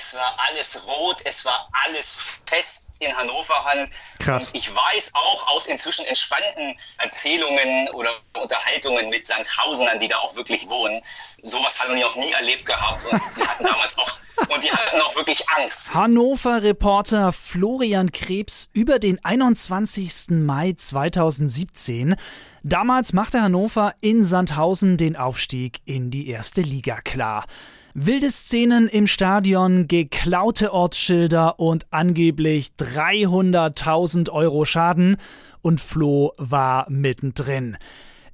es war alles rot, es war alles fest in Hannover Hand. Krass. Und ich weiß auch aus inzwischen entspannten Erzählungen oder Unterhaltungen mit Sandhausenern, die da auch wirklich wohnen, sowas haben die noch nie erlebt gehabt und die hatten damals auch und die hatten auch wirklich Angst. Hannover-Reporter Florian Krebs über den 21. Mai 2017. Damals machte Hannover in Sandhausen den Aufstieg in die erste Liga klar. Wilde Szenen im Stadion, geklaute Ortsschilder und angeblich 300.000 Euro Schaden und Flo war mittendrin.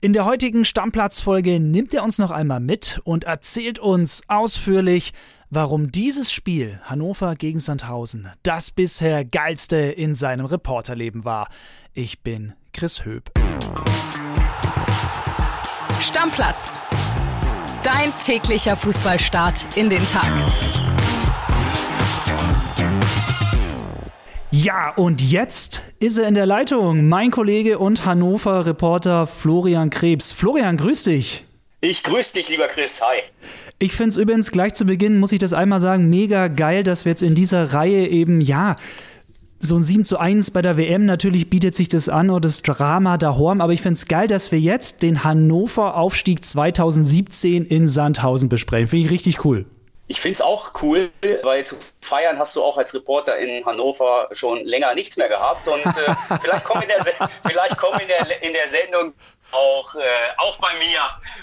In der heutigen Stammplatzfolge nimmt er uns noch einmal mit und erzählt uns ausführlich, warum dieses Spiel Hannover gegen Sandhausen das bisher geilste in seinem Reporterleben war. Ich bin Chris Höp. Stammplatz. Dein täglicher Fußballstart in den Tag. Ja, und jetzt ist er in der Leitung, mein Kollege und Hannover-Reporter Florian Krebs. Florian, grüß dich. Ich grüße dich, lieber Chris. Hi. Ich finde es übrigens gleich zu Beginn, muss ich das einmal sagen, mega geil, dass wir jetzt in dieser Reihe eben, ja, so ein 7 zu 1 bei der WM, natürlich bietet sich das an oder das Drama daheim, aber ich finde es geil, dass wir jetzt den Hannover-Aufstieg 2017 in Sandhausen besprechen. Finde ich richtig cool. Ich finde es auch cool, weil zu feiern hast du auch als Reporter in Hannover schon länger nichts mehr gehabt. Und äh, vielleicht kommen in der, vielleicht kommen in der, in der Sendung auch, äh, auch bei mir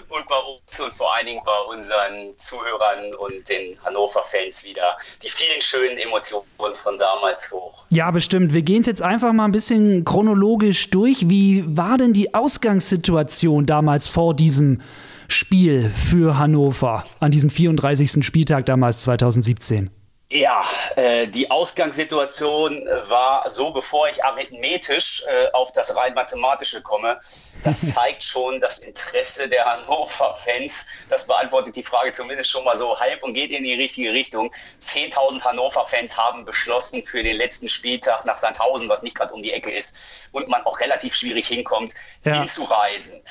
und bei uns und vor allen Dingen bei unseren Zuhörern und den Hannover-Fans wieder die vielen schönen Emotionen von damals hoch. Ja, bestimmt. Wir gehen es jetzt einfach mal ein bisschen chronologisch durch. Wie war denn die Ausgangssituation damals vor diesem Spiel für Hannover an diesem 34. Spieltag damals 2017? Ja, äh, die Ausgangssituation war so, bevor ich arithmetisch äh, auf das rein mathematische komme. Das zeigt schon das Interesse der Hannover-Fans. Das beantwortet die Frage zumindest schon mal so halb und geht in die richtige Richtung. 10.000 Hannover-Fans haben beschlossen, für den letzten Spieltag nach Sandhausen, was nicht gerade um die Ecke ist und man auch relativ schwierig hinkommt, ja. hinzureisen.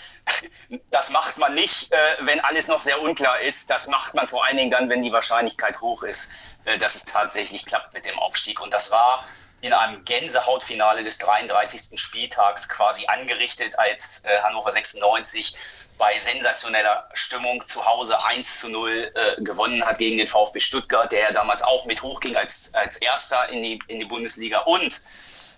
Das macht man nicht, äh, wenn alles noch sehr unklar ist. Das macht man vor allen Dingen dann, wenn die Wahrscheinlichkeit hoch ist, äh, dass es tatsächlich klappt mit dem Aufstieg. Und das war in einem Gänsehautfinale des 33. Spieltags quasi angerichtet, als äh, Hannover 96 bei sensationeller Stimmung zu Hause 1 zu 0 äh, gewonnen hat gegen den VfB Stuttgart, der damals auch mit hochging als, als erster in die, in die Bundesliga. Und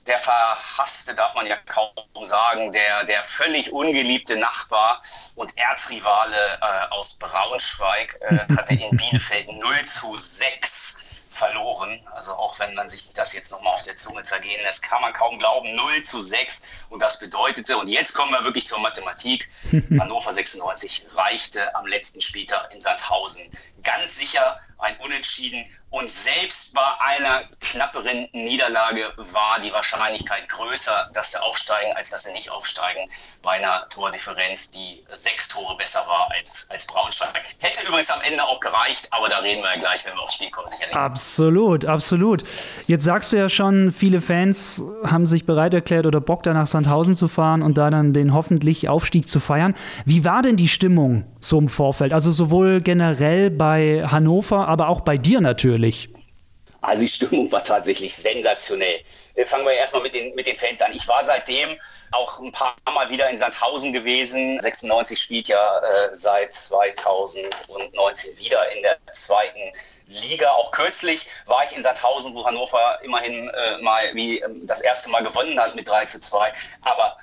der verhasste, darf man ja kaum sagen, der, der völlig ungeliebte Nachbar und Erzrivale äh, aus Braunschweig äh, hatte in Bielefeld 0 zu 6 verloren. Also auch wenn man sich das jetzt nochmal auf der Zunge zergehen lässt, kann man kaum glauben, 0 zu 6. Und das bedeutete, und jetzt kommen wir wirklich zur Mathematik, Hannover 96 reichte am letzten Spieltag in Sandhausen ganz sicher ein Unentschieden. Und selbst bei einer knapperen Niederlage war die Wahrscheinlichkeit größer, dass sie aufsteigen, als dass sie nicht aufsteigen. Bei einer Tordifferenz, die sechs Tore besser war als, als Braunschweig. Hätte übrigens am Ende auch gereicht, aber da reden wir ja gleich, wenn wir aufs Spiel kommen, sicherlich. Absolut, absolut. Jetzt sagst du ja schon, viele Fans haben sich bereit erklärt oder Bock, da nach Sandhausen zu fahren und da dann den hoffentlich Aufstieg zu feiern. Wie war denn die Stimmung so im Vorfeld? Also sowohl generell bei Hannover, aber auch bei dir natürlich. Also die Stimmung war tatsächlich sensationell. Äh, fangen wir erstmal mit den, mit den Fans an. Ich war seitdem auch ein paar Mal wieder in Sandhausen gewesen. 96 spielt ja äh, seit 2019 wieder in der zweiten Liga. Auch kürzlich war ich in Sandhausen, wo Hannover immerhin äh, mal wie ähm, das erste Mal gewonnen hat mit 3 zu 2. Aber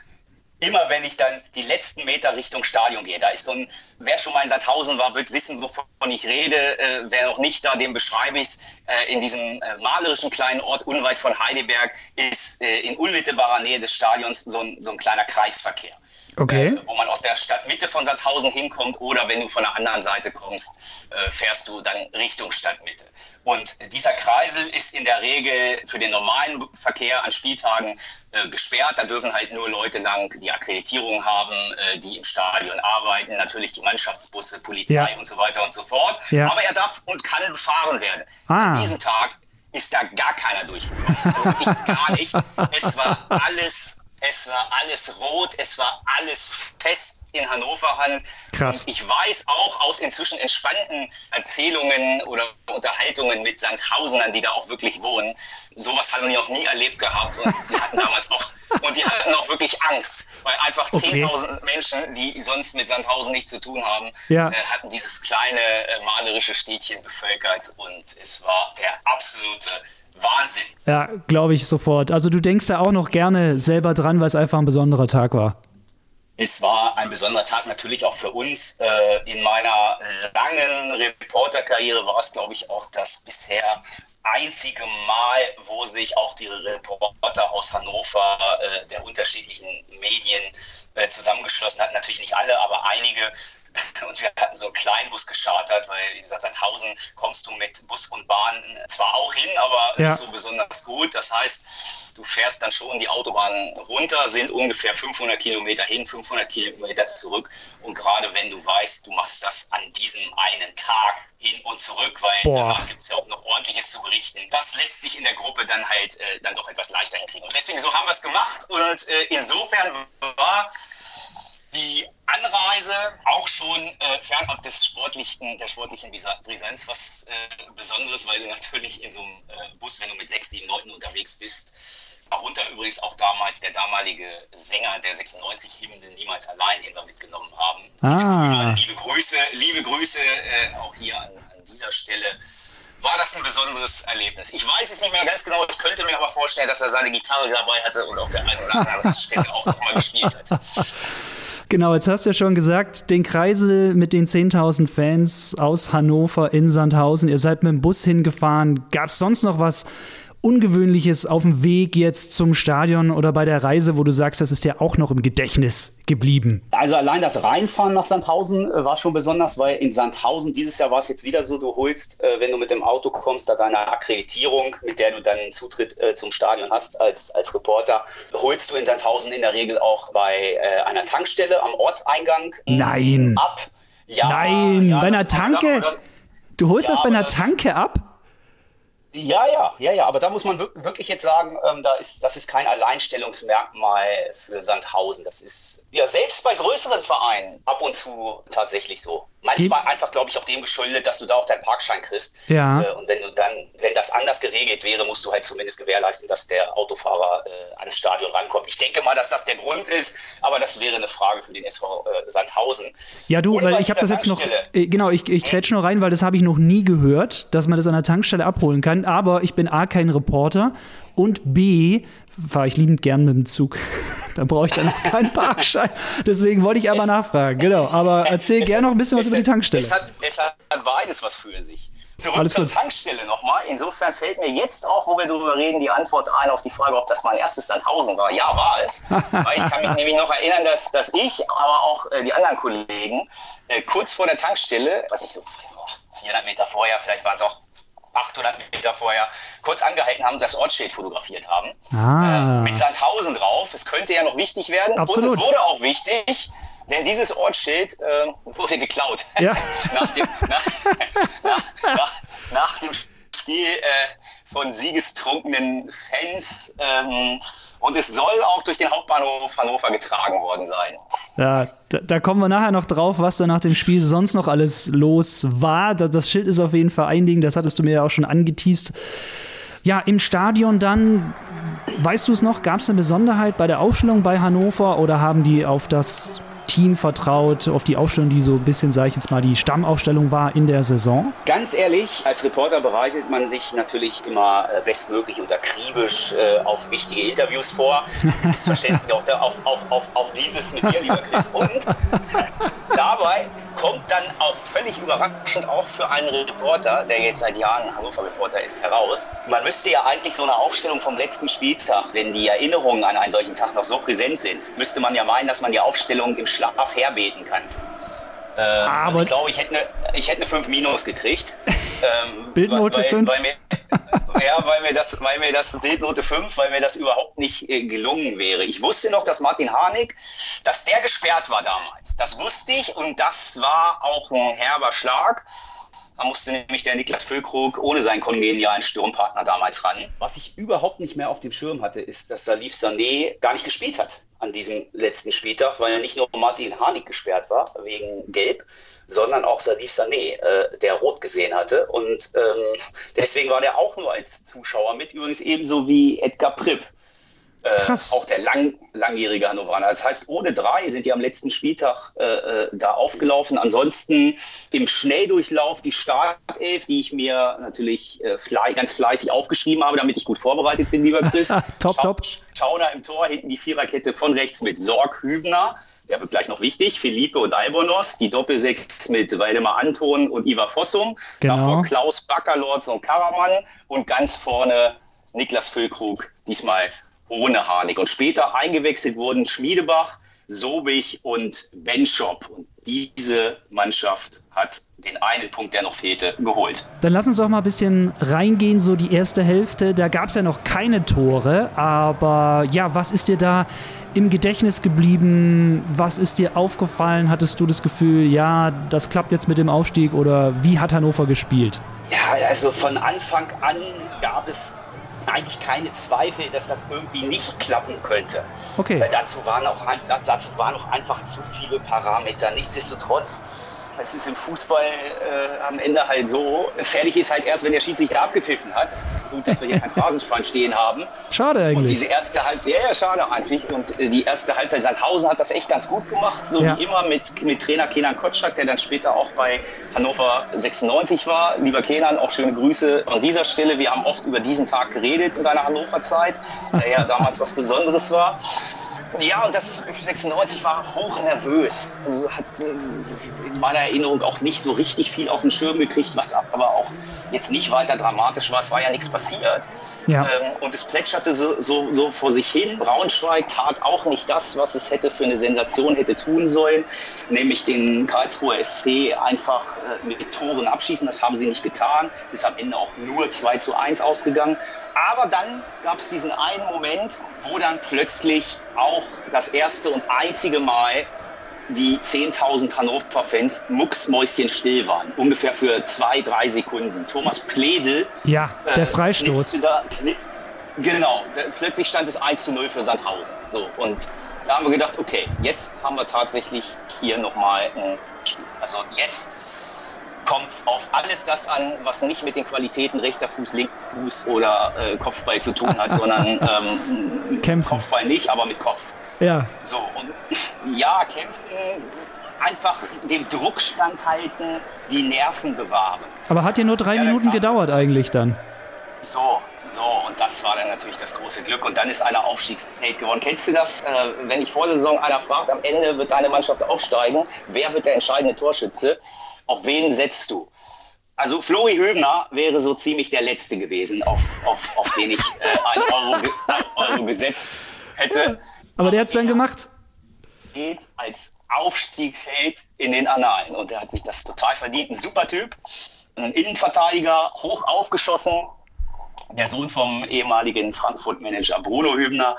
immer wenn ich dann die letzten Meter Richtung Stadion gehe, da ist so ein, wer schon mal in Sandhausen war, wird wissen, wovon ich rede. Äh, wer noch nicht da, dem beschreibe ich es. Äh, in diesem äh, malerischen kleinen Ort unweit von Heidelberg ist äh, in unmittelbarer Nähe des Stadions so ein, so ein kleiner Kreisverkehr. Okay. Äh, wo man aus der Stadtmitte von Sandhausen hinkommt oder wenn du von der anderen Seite kommst, äh, fährst du dann Richtung Stadtmitte. Und dieser Kreisel ist in der Regel für den normalen Verkehr an Spieltagen äh, gesperrt. Da dürfen halt nur Leute lang, die Akkreditierung haben, äh, die im Stadion arbeiten, natürlich die Mannschaftsbusse, Polizei ja. und so weiter und so fort. Ja. Aber er darf und kann befahren werden. Ah. An diesem Tag ist da gar keiner durchgekommen. Also wirklich gar nicht. Es war alles Es war alles rot, es war alles fest in Hannover Hand. Krass. Und ich weiß auch aus inzwischen entspannten Erzählungen oder Unterhaltungen mit Sandhausenern, die da auch wirklich wohnen, sowas haben die noch nie erlebt gehabt. Und die hatten damals auch, und die hatten auch wirklich Angst, weil einfach Okay. 10.000 Menschen, die sonst mit Sandhausen nichts zu tun haben, Ja. äh, hatten dieses kleine äh, malerische Städtchen bevölkert und es war der absolute Wahnsinn. Ja, glaube ich sofort. Also du denkst da auch noch gerne selber dran, weil es einfach ein besonderer Tag war. Es war ein besonderer Tag natürlich auch für uns. Äh, In meiner langen Reporterkarriere war es, glaube ich, auch das bisher einzige Mal, wo sich auch die Reporter aus Hannover äh, der unterschiedlichen Medien äh, zusammengeschlossen hatten. Natürlich nicht alle, aber einige. Und wir hatten so einen Kleinbus geschartert, weil, wie gesagt, Sandhausen kommst du mit Bus und Bahn zwar auch hin, aber Ja. nicht so besonders gut. Das heißt, du fährst dann schon die Autobahn runter, sind ungefähr 500 Kilometer hin, 500 Kilometer zurück. Und gerade wenn du weißt, du machst das an diesem einen Tag hin und zurück, weil Boah. danach gibt es ja auch noch ordentliches zu berichten. Das lässt sich in der Gruppe dann halt äh, dann doch etwas leichter hinkriegen. Und deswegen so haben wir es gemacht. Und äh, insofern war die Anreise auch schon äh, fernab des sportlichen, der sportlichen Brisanz was äh, Besonderes, weil du natürlich in so einem äh, Bus, wenn du mit sechs, sieben Leuten unterwegs bist, darunter übrigens auch damals der damalige Sänger der 96 Hymne Niemals allein, den wir mitgenommen haben. Ah. Liebe Grüße, liebe Grüße äh, auch hier an, an dieser Stelle. War das ein besonderes Erlebnis? Ich weiß es nicht mehr ganz genau. Ich könnte mir aber vorstellen, dass er seine Gitarre dabei hatte und auf der einen oder anderen Raststätte auch nochmal gespielt hat. Genau, jetzt hast du ja schon gesagt, den Kreisel mit den 10.000 Fans aus Hannover in Sandhausen. Ihr seid mit dem Bus hingefahren. Gab es sonst noch was Ungewöhnliches auf dem Weg jetzt zum Stadion oder bei der Reise, wo du sagst, das ist dir auch noch im Gedächtnis geblieben? Also allein das Reinfahren nach Sandhausen äh, war schon besonders, weil in Sandhausen dieses Jahr war es jetzt wieder so, du holst, äh, wenn du mit dem Auto kommst, da deine Akkreditierung, mit der du dann Zutritt äh, zum Stadion hast als, als Reporter, holst du in Sandhausen in der Regel auch bei einer Tankstelle am Ortseingang Nein. ab. Ja, Nein, ja, bei einer Tanke? das- Du holst Ja, das bei einer Tanke ab? Ja, ja, ja, ja, aber da muss man wirk- wirklich jetzt sagen, ähm, da ist, das ist kein Alleinstellungsmerkmal für Sandhausen. Das ist ja selbst bei größeren Vereinen ab und zu tatsächlich so. Manchmal einfach, glaube ich, auch dem geschuldet, dass du da auch deinen Parkschein kriegst. Ja. Äh, und wenn du dann, wenn das anders geregelt wäre, musst du halt zumindest gewährleisten, dass der Autofahrer äh, ans Stadion rankommt. Ich denke mal, dass das der Grund ist, aber das wäre eine Frage für den SV äh, Sandhausen. Ja, du, Und weil ich habe das jetzt noch. Äh, genau, ich, ich kretsch nur rein, weil das habe ich noch nie gehört, dass man das an der Tankstelle abholen kann. Aber ich bin A, kein Reporter und B, fahre ich liebend gern mit dem Zug. da brauche ich dann keinen Parkschein. Deswegen wollte ich aber Es- nachfragen. Genau, aber erzähl gerne noch ein bisschen was über die Tankstelle. Es hat, es hat beides was für sich. Zurück Alles zur gut. Tankstelle nochmal. Insofern fällt mir jetzt auch, wo wir darüber reden, die Antwort ein auf die Frage, ob das mein erstes Sandhausen war. Ja, war es. Weil ich kann mich nämlich noch erinnern, dass, dass ich, aber auch äh, die anderen Kollegen, äh, kurz vor der Tankstelle, was ich so, boah, 400 Meter vorher, vielleicht waren es auch 800 Meter vorher, kurz angehalten haben, das Ortsschild fotografiert haben. Ah. Äh, mit Sandhausen drauf. Es könnte ja noch wichtig werden. Absolut. Und es wurde auch wichtig, denn dieses Ortsschild äh, wurde geklaut. Ja. nach, dem, nach, nach, nach, nach dem Spiel äh, von siegestrunkenen Fans. Ähm, und es soll auch durch den Hauptbahnhof Hannover getragen worden sein. Ja, da, da kommen wir nachher noch drauf, was da nach dem Spiel sonst noch alles los war. Da, das Schild ist auf jeden Fall ein Ding, das hattest du mir ja auch schon angeteased. Ja, im Stadion dann, weißt du es noch, gab es eine Besonderheit bei der Aufstellung bei Hannover oder haben die auf das Team vertraut, auf die Aufstellung, die so ein bisschen, sag ich jetzt mal, die Stammaufstellung war in der Saison? Ganz ehrlich, als Reporter bereitet man sich natürlich immer äh, bestmöglich und akribisch äh, auf wichtige Interviews vor. Selbstverständlich auch da, auf, auf, auf, auf dieses mit dir, lieber Chris. Und dabei kommt dann auch völlig überraschend auch für einen Reporter, der jetzt seit Jahren Hannover-Reporter ist, heraus. Man müsste ja eigentlich so eine Aufstellung vom letzten Spieltag, wenn die Erinnerungen an einen solchen Tag noch so präsent sind, müsste man ja meinen, dass man die Aufstellung im Schlaf herbeten kann. Ähm, Aber- also ich glaube, ich hätte eine ich hätte eine 5 Minus gekriegt. Ähm, Bildnote weil, 5? Weil mir, ja, weil mir, das, weil mir das Bildnote 5, weil mir das überhaupt nicht äh, gelungen wäre. Ich wusste noch, dass Martin Harnik, dass der gesperrt war damals. Das wusste ich und das war auch ein herber Schlag. Da musste nämlich der Niklas Füllkrug ohne seinen kongenialen Sturmpartner damals ran. Was ich überhaupt nicht mehr auf dem Schirm hatte, ist, dass Salif Sané gar nicht gespielt hat an diesem letzten Spieltag, weil nicht nur Martin Harnik gesperrt war wegen Gelb, sondern auch Salif Sané, äh, der rot gesehen hatte. Und ähm, deswegen war der auch nur als Zuschauer mit, übrigens ebenso wie Edgar Pripp. Äh, auch der lang, langjährige Hannoveraner. Das heißt, ohne drei sind die am letzten Spieltag äh, äh da aufgelaufen. Ansonsten im Schnelldurchlauf die Startelf, die ich mir natürlich äh, fle ganz fleißig aufgeschrieben habe, damit ich gut vorbereitet bin, lieber Chris. top, Schau top. Schauner im Tor, hinten die Viererkette von rechts mit Sorg Hübner. Der wird gleich noch wichtig. Felipe und Albonos, die Doppelsechs mit Waldemar Anton und Ivar Fossum. Genau. Davor Klaus Backerlords und Karaman. Und ganz vorne Niklas Füllkrug, diesmal ohne Harnik. Und später eingewechselt wurden Schmiedebach, Sobich und Benschop. Und diese Mannschaft hat den einen Punkt, der noch fehlte, geholt. Dann lass uns doch mal ein bisschen reingehen, so die erste Hälfte. Da gab es ja noch keine Tore, aber ja, was ist dir da im Gedächtnis geblieben? Was ist dir aufgefallen? Hattest du das Gefühl, ja, das klappt jetzt mit dem Aufstieg oder wie hat Hannover gespielt? Ja, also von Anfang an gab es eigentlich keine Zweifel, dass das irgendwie nicht klappen könnte. Okay. Weil dazu waren auch, dazu waren auch einfach zu viele Parameter. Nichtsdestotrotz es ist im Fußball äh, am Ende halt so, fertig ist halt erst, wenn der Schiedsrichter abgepfiffen hat. Gut, dass wir hier keinen Phrasenschwein stehen haben. Schade eigentlich. Und diese erste Halbzeit, ja, ja, schade eigentlich. Und äh, die erste Halbzeit, Sandhausen hat das echt ganz gut gemacht, so ja. wie immer mit, mit Trainer Kenan Kotschak, der dann später auch bei Hannover 96 war. Lieber Kenan, auch schöne Grüße an dieser Stelle. Wir haben oft über diesen Tag geredet in deiner Hannover-Zeit, der ja damals was Besonderes war. Ja, und das 96 war hoch nervös. Also hat äh, in meiner Erinnerung auch nicht so richtig viel auf den Schirm gekriegt, was aber auch jetzt nicht weiter dramatisch war. Es war ja nichts passiert. Ja. Ähm, und es plätscherte so, so, so vor sich hin. Braunschweig tat auch nicht das, was es hätte für eine Sensation hätte tun sollen, nämlich den Karlsruher SC einfach äh, mit Toren abschießen. Das haben sie nicht getan. Es ist am Ende auch nur 2 zu 1 ausgegangen. Aber dann gab es diesen einen Moment, wo dann plötzlich auch das erste und einzige Mal die 10.000 Hannover-Fans mucksmäuschenstill waren. Ungefähr für zwei, drei Sekunden. Thomas Pledel. Ja, der äh, Freistoß. Da, genau, da, plötzlich stand es 1 zu 0 für Sandhausen. So, und da haben wir gedacht, okay, jetzt haben wir tatsächlich hier nochmal ein Spiel. Also jetzt kommt es auf alles das an, was nicht mit den Qualitäten rechter Fuß, linker Fuß oder äh, Kopfball zu tun hat, sondern ähm, kämpfen. Kopfball nicht, aber mit Kopf. Ja. So, und ja, kämpfen, einfach dem Druck standhalten, die Nerven bewahren. Aber hat ja nur drei ja, Minuten gedauert eigentlich dann. So, so, und das war dann natürlich das große Glück. Und dann ist einer Aufstiegsheld geworden. Kennst du das? Äh, wenn ich vor der Saison einer fragt, am Ende wird deine Mannschaft aufsteigen, wer wird der entscheidende Torschütze? Auf wen setzt du? Also Flori Hübner wäre so ziemlich der Letzte gewesen, auf, auf, auf den ich äh, einen Euro, ein Euro gesetzt hätte. Aber der hat es dann gemacht. Geht als Aufstiegsheld in den Annalen. Und der hat sich das total verdient. Ein super Typ. Ein Innenverteidiger, hoch aufgeschossen. Der Sohn vom ehemaligen Frankfurt-Manager Bruno Hübner.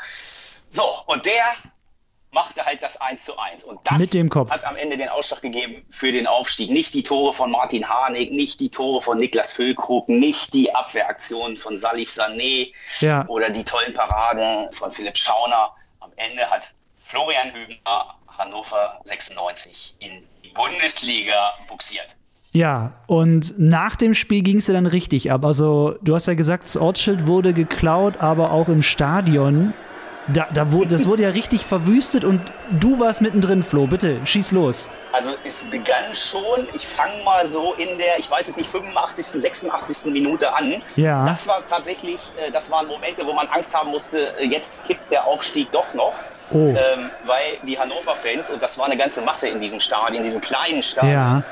So, und der machte halt das 1 zu 1. Und das Mit dem Kopf. hat am Ende den Ausschlag gegeben für den Aufstieg. Nicht die Tore von Martin Harnik, nicht die Tore von Niklas Füllkrug, nicht die Abwehraktionen von Salif Sané ja. oder die tollen Paraden von Philipp Schauner. Am Ende hat Florian Hübner Hannover 96 in die Bundesliga buxiert. Ja, und nach dem Spiel ging es ja dann richtig ab. Also, du hast ja gesagt, das Ortsschild wurde geklaut, aber auch im Stadion da, da wurde, das wurde ja richtig verwüstet und du warst mittendrin, Flo. Bitte, schieß los. Also es begann schon, ich fange mal so in der, ich weiß es nicht, 85., 86. Minute an. Ja. Das war tatsächlich, äh, das waren Momente, wo man Angst haben musste, äh, jetzt kippt der Aufstieg doch noch. Oh. Ähm, weil die Hannover-Fans, und das war eine ganze Masse in diesem Stadion, in diesem kleinen Stadion, ja.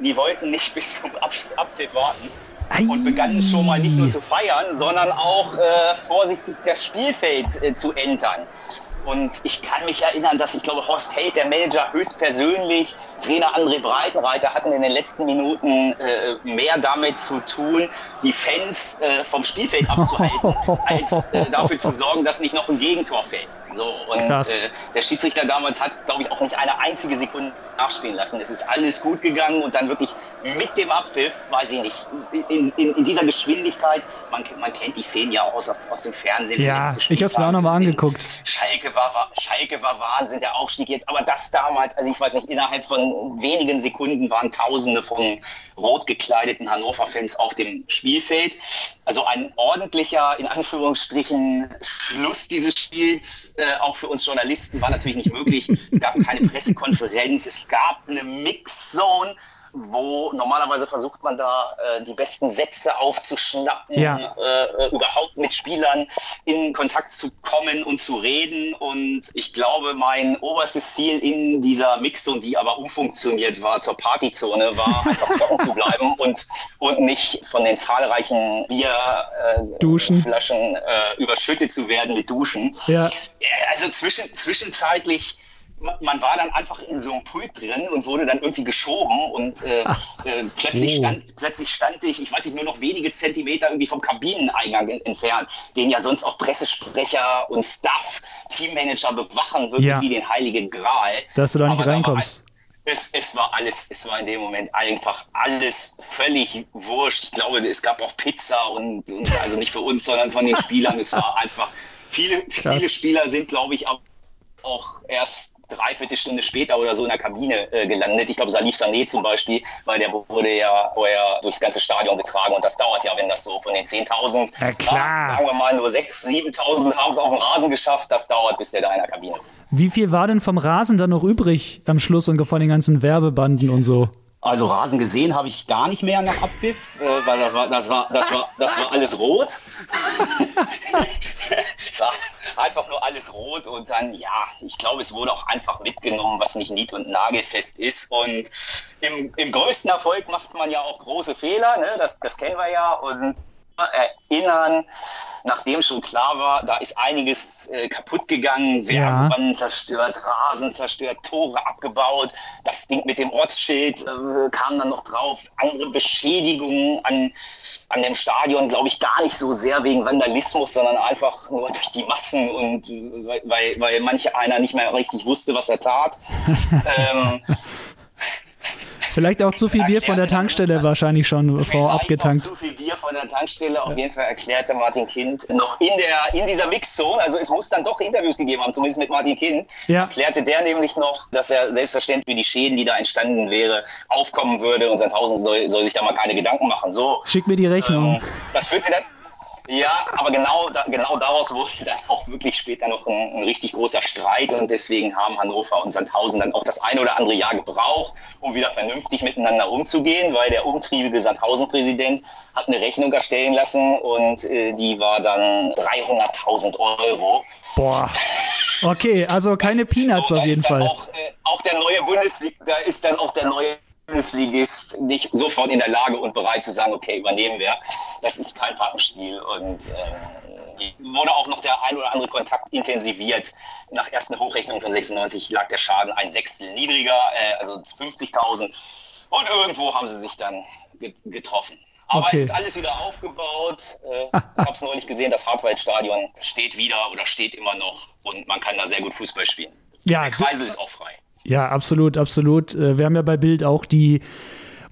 die wollten nicht bis zum Abpfiff warten und begannen schon mal nicht nur zu feiern, sondern auch äh, vorsichtig das Spielfeld äh, zu entern. Und ich kann mich erinnern, dass ich glaube, Horst Held, der Manager, höchstpersönlich, Trainer André Breitenreiter hatten in den letzten Minuten äh, mehr damit zu tun, die Fans äh, vom Spielfeld abzuhalten, als äh, dafür zu sorgen, dass nicht noch ein Gegentor fällt. So, und äh, der Schiedsrichter damals hat, glaube ich, auch nicht eine einzige Sekunde nachspielen lassen. Es ist alles gut gegangen und dann wirklich mit dem Abpfiff, weiß ich nicht, in, in, in dieser Geschwindigkeit, man, man, kennt die Szenen ja auch aus, aus dem Fernsehen. Ja, ich habe es mir auch nochmal angeguckt. Schalke war, Schalke war Wahnsinn, der Aufstieg jetzt, aber das damals, also ich weiß nicht, innerhalb von wenigen Sekunden waren Tausende von rot gekleideten Hannover-Fans auf dem Spielfeld. Also ein ordentlicher, in Anführungsstrichen, Schluss dieses Spiels, äh, auch für uns Journalisten, war natürlich nicht möglich. Es gab keine Pressekonferenz, es gab eine Mixzone wo normalerweise versucht man da äh, die besten Sätze aufzuschnappen, ja. äh, äh, überhaupt mit Spielern in Kontakt zu kommen und zu reden. Und ich glaube, mein oberstes Ziel in dieser Mixzone, die aber umfunktioniert war zur Partyzone, war einfach trocken zu bleiben und, und nicht von den zahlreichen Bierflaschen äh, überschüttet zu werden mit Duschen. Ja. Also zwischen, zwischenzeitlich man war dann einfach in so einem Pult drin und wurde dann irgendwie geschoben und äh, äh, plötzlich, oh. stand, plötzlich stand ich, ich weiß nicht, nur noch wenige Zentimeter irgendwie vom Kabineneingang entfernt, den ja sonst auch Pressesprecher und Staff, Teammanager bewachen, wirklich ja. wie den heiligen Gral. Dass du da nicht Aber reinkommst. Es, es, war alles, es war in dem Moment einfach alles völlig wurscht. Ich glaube, es gab auch Pizza und, und also nicht für uns, sondern von den Spielern. Es war einfach, viele, viele Spieler sind, glaube ich, auch auch erst dreiviertel Stunde später oder so in der Kabine äh, gelandet. Ich glaube, Salif Sané zum Beispiel, weil der wurde ja vorher durchs ganze Stadion getragen und das dauert ja, wenn das so von den 10.000, ja, klar. sagen wir mal nur 6.000, 7.000 haben es auf dem Rasen geschafft, das dauert, bis der da in der Kabine Wie viel war denn vom Rasen dann noch übrig am Schluss und von den ganzen Werbebanden und so? Also Rasen gesehen habe ich gar nicht mehr nach Abpfiff, äh, weil das war, das war, das war, das war alles rot. war einfach nur alles rot und dann, ja, ich glaube, es wurde auch einfach mitgenommen, was nicht nied- und nagelfest ist. Und im, im größten Erfolg macht man ja auch große Fehler, ne? das, das kennen wir ja. Und erinnern, nachdem schon klar war, da ist einiges äh, kaputt gegangen, Werbebanden ja. zerstört, Rasen zerstört, Tore abgebaut, das Ding mit dem Ortsschild äh, kam dann noch drauf, andere Beschädigungen an, an dem Stadion, glaube ich, gar nicht so sehr wegen Vandalismus, sondern einfach nur durch die Massen und äh, weil, weil manch einer nicht mehr richtig wusste, was er tat. ähm, Vielleicht auch zu viel Bier von der Tankstelle wahrscheinlich schon vorab getankt. Zu viel Bier von der Tankstelle. Auf jeden Fall erklärte Martin Kind noch in, der, in dieser Mixzone, also es muss dann doch Interviews gegeben haben, zumindest mit Martin Kind, ja. erklärte der nämlich noch, dass er selbstverständlich die Schäden, die da entstanden wäre, aufkommen würde und Sandhausen soll, soll sich da mal keine Gedanken machen. So, Schick mir die Rechnung. Ähm, das führte dann ja, aber genau, da, genau daraus wurde dann auch wirklich später noch ein, ein, richtig großer Streit und deswegen haben Hannover und Sandhausen dann auch das ein oder andere Jahr gebraucht, um wieder vernünftig miteinander umzugehen, weil der umtriebige Sandhausen-Präsident hat eine Rechnung erstellen lassen und äh, die war dann 300.000 Euro. Boah. Okay, also keine Peanuts so, auf jeden Fall. Auch, äh, auch der neue Bundesliga, da ist dann auch der neue Bundesligist nicht sofort in der Lage und bereit zu sagen, okay, übernehmen wir. Das ist kein Pappenstiel und äh, wurde auch noch der ein oder andere Kontakt intensiviert. Nach ersten Hochrechnungen von 96 lag der Schaden ein Sechstel niedriger, äh, also 50.000. Und irgendwo haben sie sich dann getroffen. Aber okay. es ist alles wieder aufgebaut. Äh, ich habe es neulich gesehen, das Hartwaldstadion steht wieder oder steht immer noch und man kann da sehr gut Fußball spielen. Ja, der Kreisel ist auch frei. Ja, absolut, absolut. Äh, wir haben ja bei Bild auch die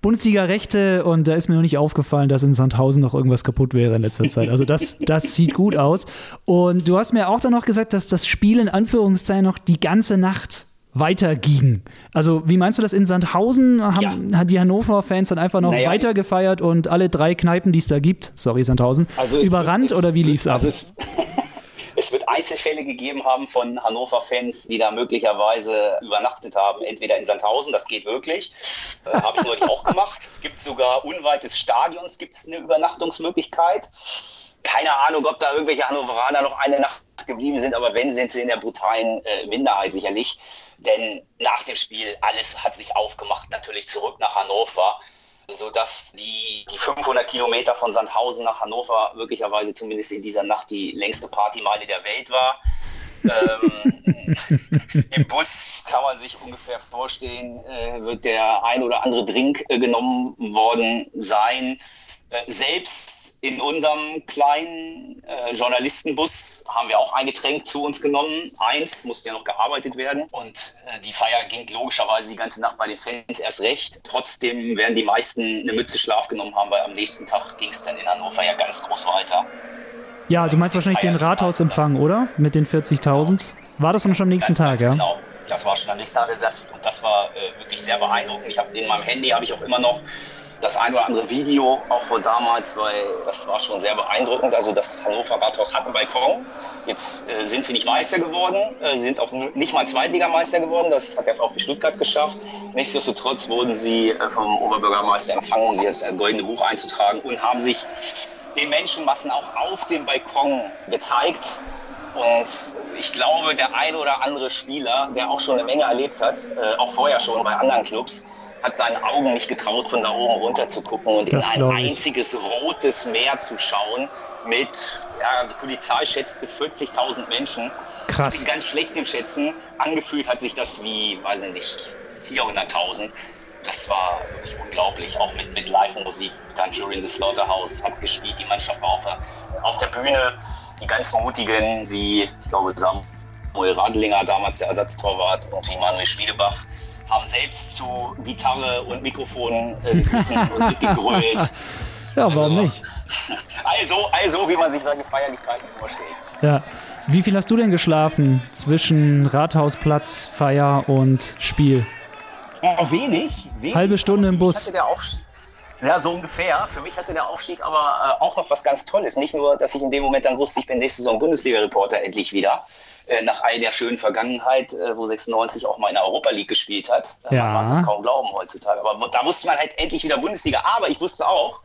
Bundesliga-Rechte und da ist mir noch nicht aufgefallen, dass in Sandhausen noch irgendwas kaputt wäre in letzter Zeit. Also das, das sieht gut aus. Und du hast mir auch dann noch gesagt, dass das Spiel in Anführungszeichen noch die ganze Nacht weiterging. Also wie meinst du das in Sandhausen? Haben ja. die Hannover-Fans dann einfach noch naja. weiter gefeiert und alle drei Kneipen, die es da gibt, sorry Sandhausen, also überrannt wird, oder wie lief es ab? Also es wird Einzelfälle gegeben haben von Hannover-Fans, die da möglicherweise übernachtet haben, entweder in Sandhausen, das geht wirklich, äh, habe ich neulich auch gemacht. Gibt sogar unweit des Stadions gibt's eine Übernachtungsmöglichkeit. Keine Ahnung, ob da irgendwelche Hannoveraner noch eine Nacht geblieben sind, aber wenn, sind sie in der brutalen äh, Minderheit sicherlich. Denn nach dem Spiel, alles hat sich aufgemacht, natürlich zurück nach Hannover sodass die, die 500 Kilometer von Sandhausen nach Hannover möglicherweise zumindest in dieser Nacht die längste Partymeile der Welt war. ähm, Im Bus kann man sich ungefähr vorstellen, äh, wird der ein oder andere Drink äh, genommen worden sein. Äh, selbst in unserem kleinen äh, Journalistenbus haben wir auch ein Getränk zu uns genommen. Eins musste ja noch gearbeitet werden. Und äh, die Feier ging logischerweise die ganze Nacht bei den Fans erst recht. Trotzdem werden die meisten eine Mütze Schlaf genommen haben, weil am nächsten Tag ging es dann in Hannover ja ganz groß weiter. Ja, du meinst wahrscheinlich den Rathausempfang, oder? Mit den 40.000? War das dann schon am nächsten Tag, ja? Genau. Das war schon am nächsten Tag. Das, und das war äh, wirklich sehr beeindruckend. Ich habe in meinem Handy habe ich auch immer noch das ein oder andere Video, auch von damals, weil das war schon sehr beeindruckend. Also das Hannover Rathaus hat einen Balkon. Jetzt äh, sind sie nicht Meister geworden, äh, sind auch nicht mal Zweitligameister geworden. Das hat der VfB Stuttgart geschafft. Nichtsdestotrotz wurden sie äh, vom Oberbürgermeister empfangen, um sie als goldene Buch einzutragen und haben sich den Menschenmassen auch auf dem Balkon gezeigt. Und ich glaube, der eine oder andere Spieler, der auch schon eine Menge erlebt hat, äh, auch vorher schon bei anderen Clubs, hat seinen Augen nicht getraut, von da oben runter zu gucken und das in ein einziges rotes Meer zu schauen mit, ja, die Polizei schätzte 40.000 Menschen. Krass. Ich bin ganz schlecht im Schätzen. Angefühlt hat sich das wie, weiß ich nicht, 400.000. Das war wirklich unglaublich, auch mit, mit Live-Musik. Dann Fury in the Slaughterhouse hat gespielt, die Mannschaft war auf der, auf der Bühne. Die ganz Mutigen, wie, ich glaube, Samuel Radlinger, damals der Ersatztorwart, und wie Manuel Schwiedebach, haben selbst zu Gitarre und Mikrofon äh, und mitgegrölt. Ja, warum also, nicht? Also, also, wie man sich solche Feierlichkeiten vorstellt. Ja. Wie viel hast du denn geschlafen zwischen Rathausplatz, Feier und Spiel? Oh, wenig, wenig. Halbe Stunde im Bus. Ja, so ungefähr. Für mich hatte der Aufstieg aber äh, auch noch was ganz Tolles. Nicht nur, dass ich in dem Moment dann wusste, ich bin nächste Saison Bundesliga-Reporter endlich wieder, äh, nach all der schönen Vergangenheit, äh, wo 96 auch mal in der Europa League gespielt hat. Ja. Man mag das kaum glauben heutzutage. Aber da wusste man halt endlich wieder Bundesliga. Aber ich wusste auch,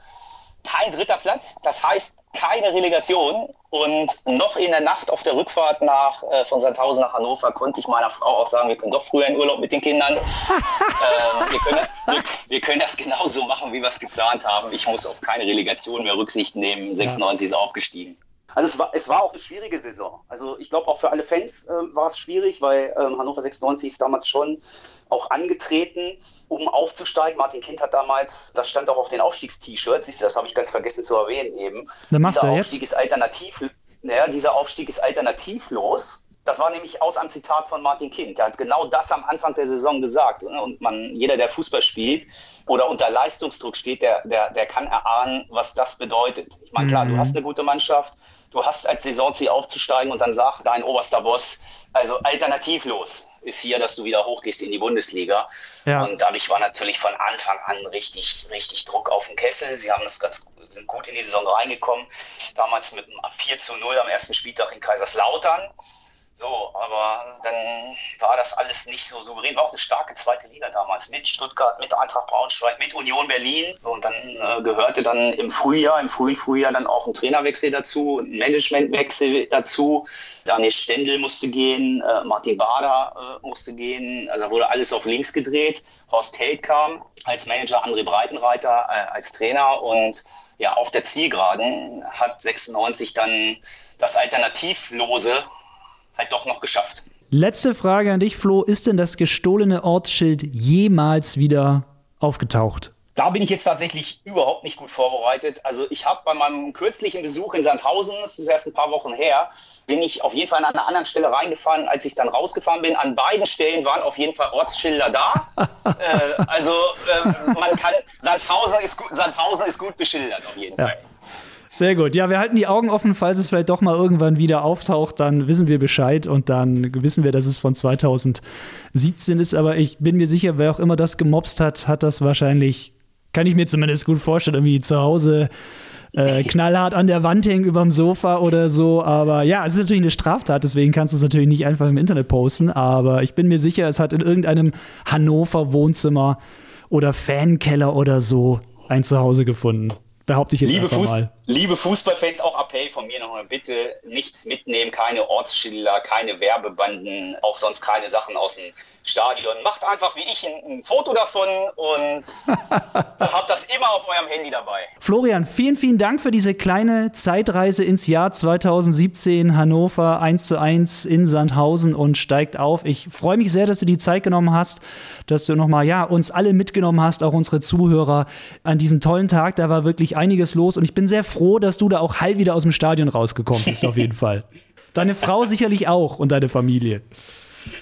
kein dritter Platz, das heißt keine Relegation. Und noch in der Nacht auf der Rückfahrt nach, äh, von Sandhausen nach Hannover konnte ich meiner Frau auch sagen, wir können doch früher in Urlaub mit den Kindern. ähm, wir, können, wir, wir, können das genauso machen, wie wir es geplant haben. Ich muss auf keine Relegation mehr Rücksicht nehmen. 96 ist aufgestiegen. Also es war, es war auch eine schwierige Saison. Also ich glaube auch für alle Fans äh, war es schwierig, weil ähm, Hannover 96 ist damals schon auch angetreten, um aufzusteigen. Martin Kind hat damals, das stand auch auf den Aufstiegst-T-Shirts, siehst du, das habe ich ganz vergessen zu erwähnen eben. Dann machst dieser du Aufstieg jetzt? ist alternativ, naja, dieser Aufstieg ist alternativlos. Das war nämlich aus einem Zitat von Martin Kind. Der hat genau das am Anfang der Saison gesagt. Ne? Und man, jeder, der Fußball spielt oder unter Leistungsdruck steht, der, der, der kann erahnen, was das bedeutet. Ich meine, klar, du mhm. hast eine gute Mannschaft, du hast als Saisonziel aufzusteigen und dann sagt dein oberster Boss, also alternativlos ist hier, dass du wieder hochgehst in die Bundesliga. Ja. Und dadurch war natürlich von Anfang an richtig, richtig Druck auf den Kessel. Sie haben das ganz gut in die Saison reingekommen. Damals mit einem 4 zu 0 am ersten Spieltag in Kaiserslautern. So, aber dann war das alles nicht so souverän. War auch eine starke zweite Liga damals mit Stuttgart, mit Eintracht Braunschweig, mit Union Berlin. So, und dann äh, gehörte dann im Frühjahr, im frühen Frühjahr dann auch ein Trainerwechsel dazu, ein Managementwechsel dazu. Daniel Stendel musste gehen, äh, Martin Bader äh, musste gehen. Also wurde alles auf links gedreht. Horst Held kam als Manager, André Breitenreiter äh, als Trainer und ja, auf der Zielgeraden hat 96 dann das Alternativlose halt doch noch geschafft. Letzte Frage an dich, Flo. Ist denn das gestohlene Ortsschild jemals wieder aufgetaucht? Da bin ich jetzt tatsächlich überhaupt nicht gut vorbereitet. Also ich habe bei meinem kürzlichen Besuch in Sandhausen, das ist erst ein paar Wochen her, bin ich auf jeden Fall an einer anderen Stelle reingefahren, als ich dann rausgefahren bin. An beiden Stellen waren auf jeden Fall Ortsschilder da. äh, also äh, man kann, Sandhausen ist, gut, Sandhausen ist gut beschildert auf jeden ja. Fall. Sehr gut. Ja, wir halten die Augen offen, falls es vielleicht doch mal irgendwann wieder auftaucht, dann wissen wir Bescheid und dann wissen wir, dass es von 2017 ist. Aber ich bin mir sicher, wer auch immer das gemobst hat, hat das wahrscheinlich, kann ich mir zumindest gut vorstellen, irgendwie zu Hause äh, knallhart an der Wand hängen überm Sofa oder so. Aber ja, es ist natürlich eine Straftat, deswegen kannst du es natürlich nicht einfach im Internet posten. Aber ich bin mir sicher, es hat in irgendeinem Hannover Wohnzimmer oder Fankeller oder so ein Zuhause gefunden. Behaupte ich jetzt liebe einfach Fuß mal. Liebe Fußballfans, auch Appell von mir nochmal, bitte nichts mitnehmen, keine Ortsschilder, keine Werbebanden, auch sonst keine Sachen aus dem Stadion. Macht einfach wie ich ein, ein Foto davon und habt das immer auf eurem Handy dabei. Florian, vielen, vielen Dank für diese kleine Zeitreise ins Jahr 2017. Hannover 1 zu 1 in Sandhausen und steigt auf. Ich freue mich sehr, dass du die Zeit genommen hast, dass du nochmal, ja, uns alle mitgenommen hast, auch unsere Zuhörer an diesen tollen Tag. Da war wirklich einiges los und ich bin sehr froh, froh, dass du da auch heil wieder aus dem Stadion rausgekommen bist, auf jeden Fall. Deine Frau sicherlich auch und deine Familie.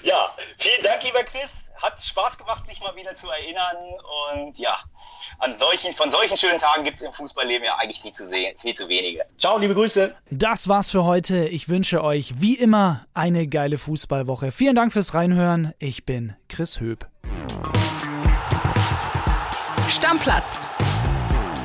Ja, vielen Dank, lieber Chris. Hat Spaß gemacht, sich mal wieder zu erinnern. Und ja, an solchen, von solchen schönen Tagen gibt es im Fußballleben ja eigentlich viel zu, sehen, viel zu wenige. Ciao, liebe Grüße. Das war's für heute. Ich wünsche euch wie immer eine geile Fußballwoche. Vielen Dank fürs Reinhören. Ich bin Chris Höp. Stammplatz.